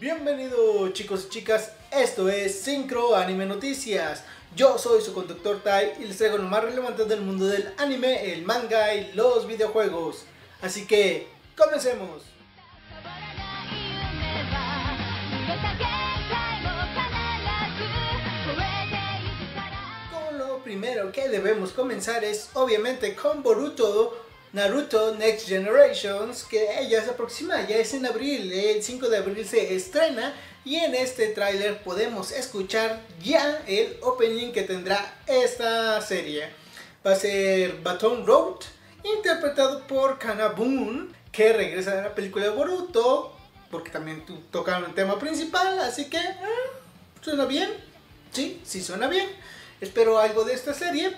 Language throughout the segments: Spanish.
Bienvenidos chicos y chicas, esto es Syncro Anime Noticias. Yo soy su conductor Tai y les traigo lo más relevante del mundo del anime, el manga y los videojuegos. Así que, comencemos. Lo primero que debemos comenzar es obviamente con Boruto Naruto Next Generations, que ya se aproxima, ya es en abril, el 5 de abril se estrena y en este tráiler podemos escuchar ya el opening que tendrá esta serie. Va a ser Baton Road, interpretado por Kanabun, que regresa a la película de Boruto, porque también tocaron el tema principal, así que eh, suena bien, sí, sí suena bien. Espero algo de esta serie,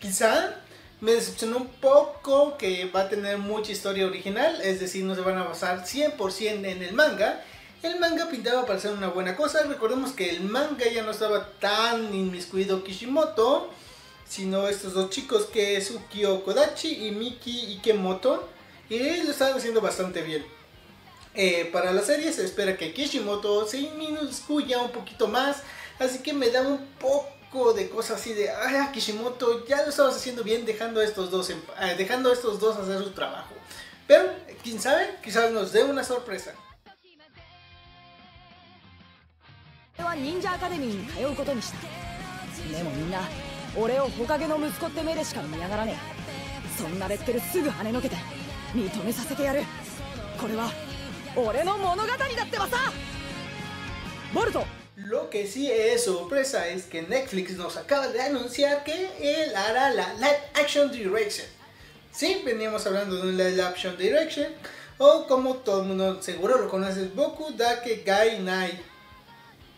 quizá me decepcionó un poco que va a tener mucha historia original, es decir, no se van a basar 100% en el manga. El manga pintaba para ser una buena cosa, recordemos que el manga ya no estaba tan inmiscuido Kishimoto, sino estos dos chicos que es Ukio Kodachi y Miki Ikemoto, y lo estaban haciendo bastante bien. Eh, para la serie se espera que Kishimoto se inmiscuya un poquito más, así que me da un poco poco de cosas así de, ay, a Kishimoto, ya lo estabas haciendo bien dejando a estos dos, en, eh, dejando a estos dos hacer su trabajo. Pero, quién sabe, quizás nos dé una sorpresa. 忍者アカデミーに通うことにしたでもみんな俺を火影の息子って目でしか見やがらねえそんなレッテルすぐ跳ねのけて認めさせてやるこれは俺の物語だってばさボルト Lo que sí es sorpresa es que Netflix nos acaba de anunciar que él hará la Live Action Direction. Sí, veníamos hablando de un Live Action Direction, o como todo el mundo seguro lo conoce, Boku Dake Gai Nai.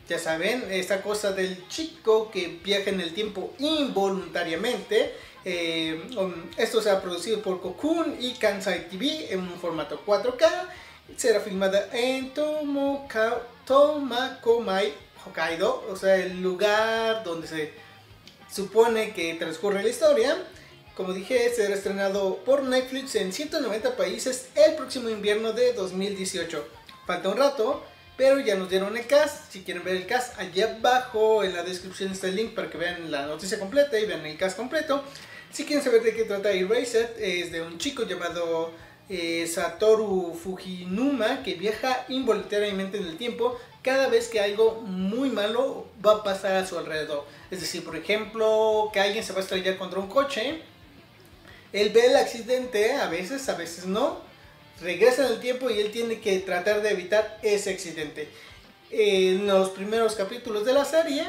Ya saben, esta cosa del chico que viaja en el tiempo involuntariamente. Eh, um, esto se ha producido por Cocoon y Kansai TV en un formato 4K. Será filmada en Tomakomai Hokkaido, o sea, el lugar donde se supone que transcurre la historia. Como dije, será estrenado por Netflix en 190 países el próximo invierno de 2018. Falta un rato, pero ya nos dieron el cast. Si quieren ver el cast, allá abajo en la descripción está el link para que vean la noticia completa y vean el cast completo. Si quieren saber de qué trata Erased, es de un chico llamado eh, Satoru Fujinuma que viaja involuntariamente en el tiempo cada vez que algo muy malo va a pasar a su alrededor. Es decir, por ejemplo, que alguien se va a estrellar contra un coche, él ve el accidente, a veces, a veces no, regresa en el tiempo y él tiene que tratar de evitar ese accidente. En los primeros capítulos de la serie,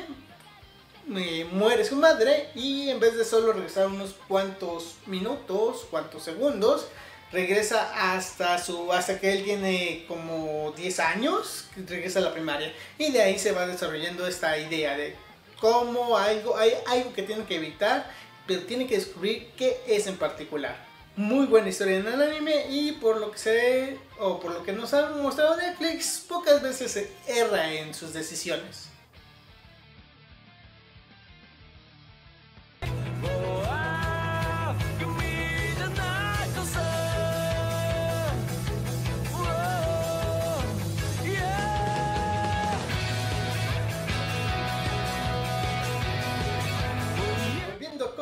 eh, muere su madre y en vez de solo regresar unos cuantos minutos, cuantos segundos, regresa hasta su hasta que él tiene como 10 años, regresa a la primaria y de ahí se va desarrollando esta idea de cómo algo hay algo que tiene que evitar, pero tiene que descubrir qué es en particular. Muy buena historia en el anime y por lo que sé o por lo que nos ha mostrado Netflix, pocas veces se erra en sus decisiones.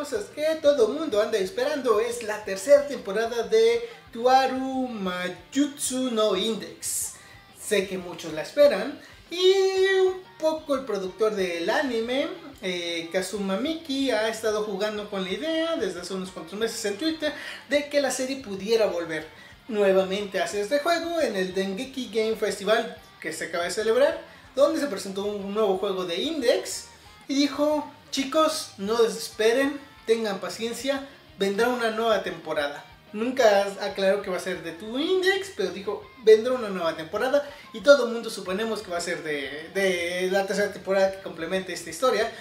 Que todo mundo anda esperando es la tercera temporada de Tuaru Majutsu no Index. Sé que muchos la esperan y un poco el productor del anime, eh, Kazuma Miki, ha estado jugando con la idea desde hace unos cuantos meses en Twitter de que la serie pudiera volver nuevamente a hacer este juego en el Dengeki Game Festival que se acaba de celebrar, donde se presentó un nuevo juego de Index y dijo, chicos, no desesperen, tengan paciencia, vendrá una nueva temporada. Nunca aclaró que va a ser de tu index, pero dijo, vendrá una nueva temporada y todo el mundo suponemos que va a ser de, de la tercera temporada que complemente esta historia.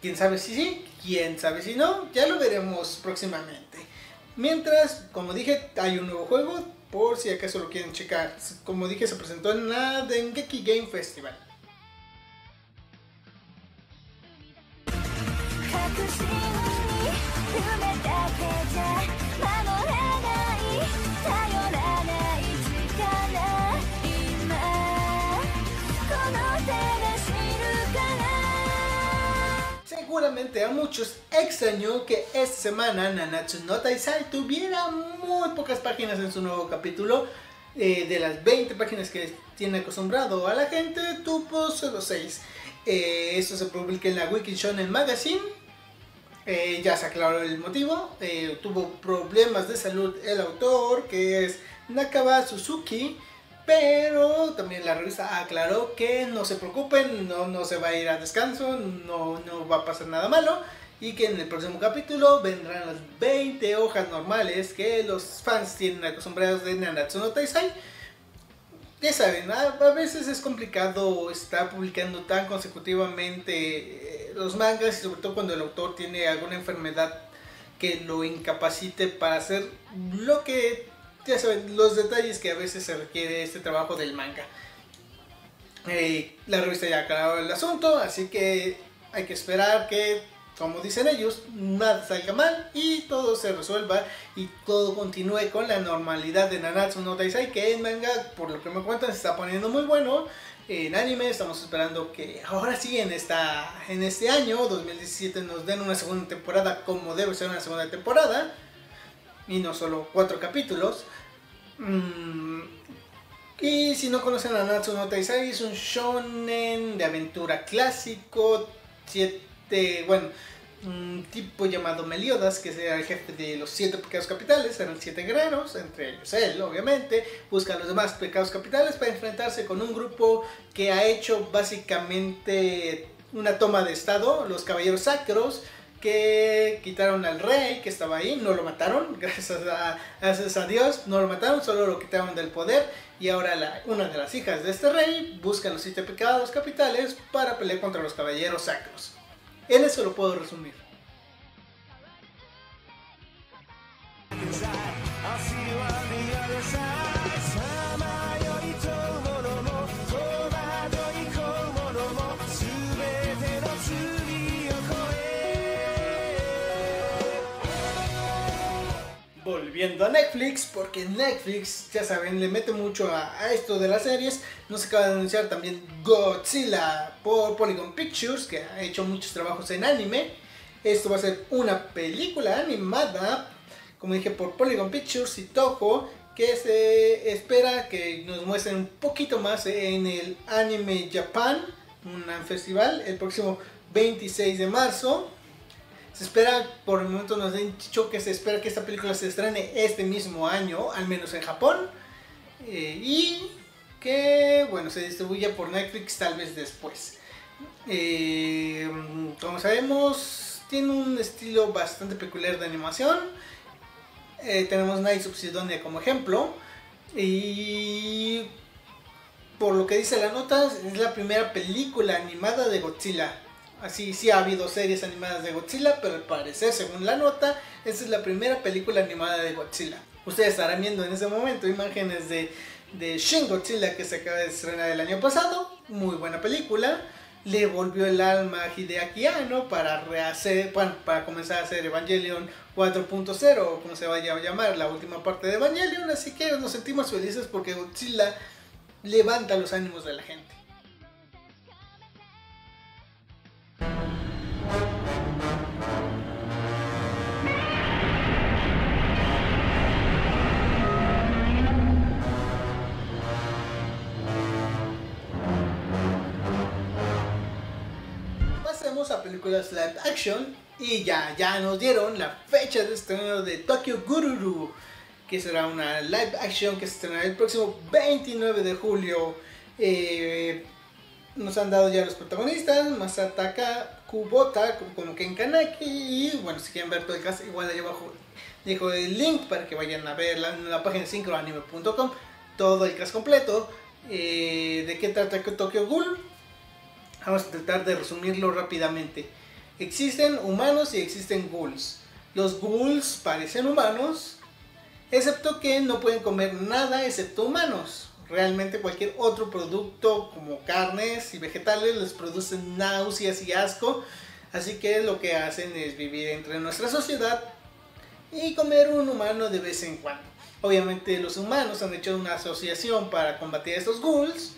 Quién sabe si sí, quién sabe si no, ya lo veremos próximamente. Mientras, como dije, hay un nuevo juego, por si acaso lo quieren checar. Como dije, se presentó en la Dengeki Game Festival. Seguramente a muchos extrañó que esta semana Nanatsu no Taisai tuviera muy pocas páginas en su nuevo capítulo. Eh, de las 20 páginas que tiene acostumbrado a la gente, tuvo solo 6. Eh, esto se publica en la Wiki Shonen Magazine eh, ya se aclaró el motivo. tuvo problemas de salud el autor, que es Nakaba Suzuki. Pero también la revista aclaró que no se preocupen, no, no se va a ir a descanso, no, no va a pasar nada malo. Y que en el próximo capítulo vendrán las 20 hojas normales que los fans tienen acostumbrados de Nanatsu no Taisai. Ya saben, a, veces es complicado estar publicando tan consecutivamente eh, los mangas y sobre todo cuando el autor tiene alguna enfermedad que lo incapacite para hacer lo que ya saben, los detalles que a veces se requiere este trabajo del manga. Eh, la revista ya ha aclarado el asunto, así que hay que esperar que, como dicen ellos, nada salga mal y todo se resuelva y todo continúe con la normalidad de Nanatsu no Taisai, que en manga, por lo que me cuentan, se está poniendo muy bueno. En anime estamos esperando que ahora sí en, esta, en este año, 2017, nos den una segunda temporada como debe ser una segunda temporada y no solo cuatro capítulos. Mm, y si no conocen a Natsu no Taisai, es un shonen de aventura clásico, siete, bueno, un tipo llamado Meliodas, que era el jefe de los siete pecados capitales, eran siete guerreros, entre ellos él, obviamente, busca a los demás pecados capitales para enfrentarse con un grupo que ha hecho básicamente una toma de estado, los caballeros sacros, que quitaron al rey que estaba ahí, no lo mataron, gracias a, gracias a Dios, no lo mataron, solo lo quitaron del poder y ahora una de las hijas de este rey busca los siete pecados capitales para pelear contra los caballeros sacros. En eso lo puedo resumir. Netflix, porque Netflix, ya saben, le mete mucho a, esto de las series. Nos acaba de anunciar también Godzilla por Polygon Pictures, que ha hecho muchos trabajos en anime. Esto va a ser una película animada, como dije, por Polygon Pictures y Toho, que se espera que nos muestren un poquito más en el Anime Japan, un festival, el próximo 26 de marzo. Se espera, por el momento nos han dicho que se espera que esta película se estrene este mismo año, al menos en Japón. Eh, y que, bueno, se distribuya por Netflix tal vez después. Eh, como sabemos, tiene un estilo bastante peculiar de animación. Eh, tenemos Night of Sidonia como ejemplo. Y por lo que dice la nota, es la primera película animada de Godzilla. Así sí ha habido series animadas de Godzilla, pero al parecer, según la nota, esta es la primera película animada de Godzilla. Ustedes estarán viendo en ese momento imágenes de, de Shin Godzilla que se acaba de estrenar el año pasado. Muy buena película. Le volvió el alma a Hideaki Anno para rehacer, bueno, para comenzar a hacer Evangelion 4.0 o como se vaya a llamar la última parte de Evangelion. Así que nos sentimos felices porque Godzilla levanta los ánimos de la gente. A películas live action y ya, ya nos dieron la fecha de estreno de Tokyo Gururu, que será una live action que se estrenará el próximo 29 de julio. Eh, nos han dado ya los protagonistas, Masataka Kubota como Ken Kanaki y bueno, si quieren ver todo el cast, igual ahí abajo dejo el link para que vayan a ver la, la página sincroanime.com todo el cast completo. Eh, ¿De qué trata Tokyo Ghoul? Vamos a tratar de resumirlo rápidamente. Existen humanos y existen ghouls. Los ghouls parecen humanos, excepto que no pueden comer nada excepto humanos. Realmente cualquier otro producto como carnes y vegetales les producen náuseas y asco. Así que lo que hacen es vivir entre nuestra sociedad y comer un humano de vez en cuando. Obviamente los humanos han hecho una asociación para combatir a estos ghouls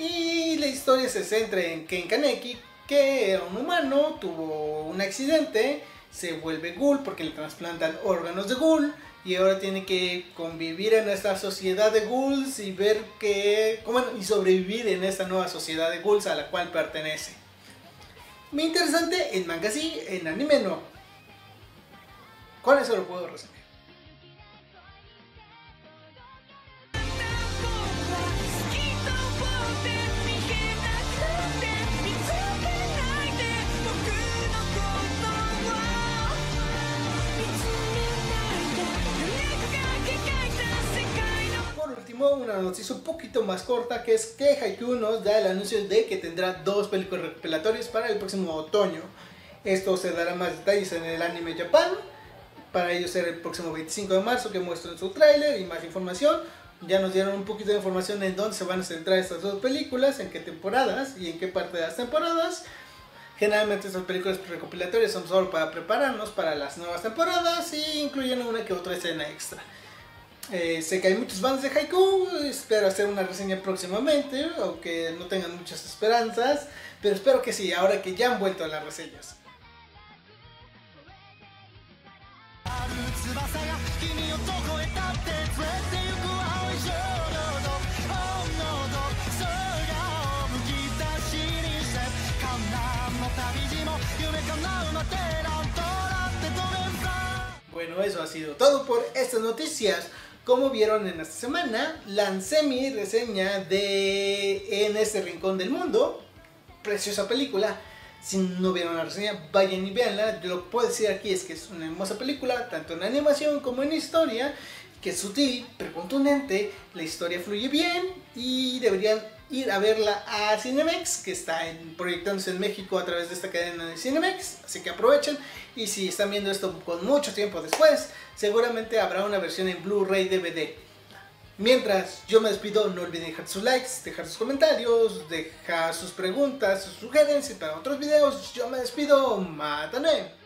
y la historia se centra en Ken Kaneki, que era un humano, tuvo un accidente, se vuelve ghoul porque le trasplantan órganos de ghoul y ahora tiene que convivir en esta sociedad de ghouls y ver que y sobrevivir en esta nueva sociedad de ghouls a la cual pertenece. Muy interesante en manga sí, en anime no. Con eso lo puedo resumir. Una noticia un poquito más corta que es que Haikyuu nos da el anuncio de que tendrá dos películas recopilatorias para el próximo otoño. Esto se dará más detalles en el anime Japan. Para ello será el próximo 25 de marzo que muestran su tráiler y más información. Ya nos dieron un poquito de información en dónde se van a centrar estas dos películas, en qué temporadas y en qué parte de las temporadas. Generalmente estas películas recopilatorias son solo para prepararnos para las nuevas temporadas y incluyen una que otra escena extra. Eh, sé que hay muchos fans de Haiku, espero hacer una reseña próximamente, aunque no tengan muchas esperanzas, pero espero que sí, ahora que ya han vuelto a las reseñas. Bueno, eso ha sido todo por estas noticias. Como vieron en esta semana, lancé mi reseña de En este rincón del mundo. Preciosa película. Si no vieron la reseña, vayan y veanla. Yo lo puedo decir aquí es que es una hermosa película, tanto en animación como en historia, que es sutil, pero contundente. La historia fluye bien y deberían ir a verla a Cinemex, que está proyectándose en México a través de esta cadena de Cinemex, así que aprovechen. Y si están viendo esto con mucho tiempo después, seguramente habrá una versión en Blu-ray DVD. Mientras yo me despido, no olviden dejar sus likes, dejar sus comentarios, dejar sus preguntas, sus sugerencias para otros videos. Yo me despido, mátame.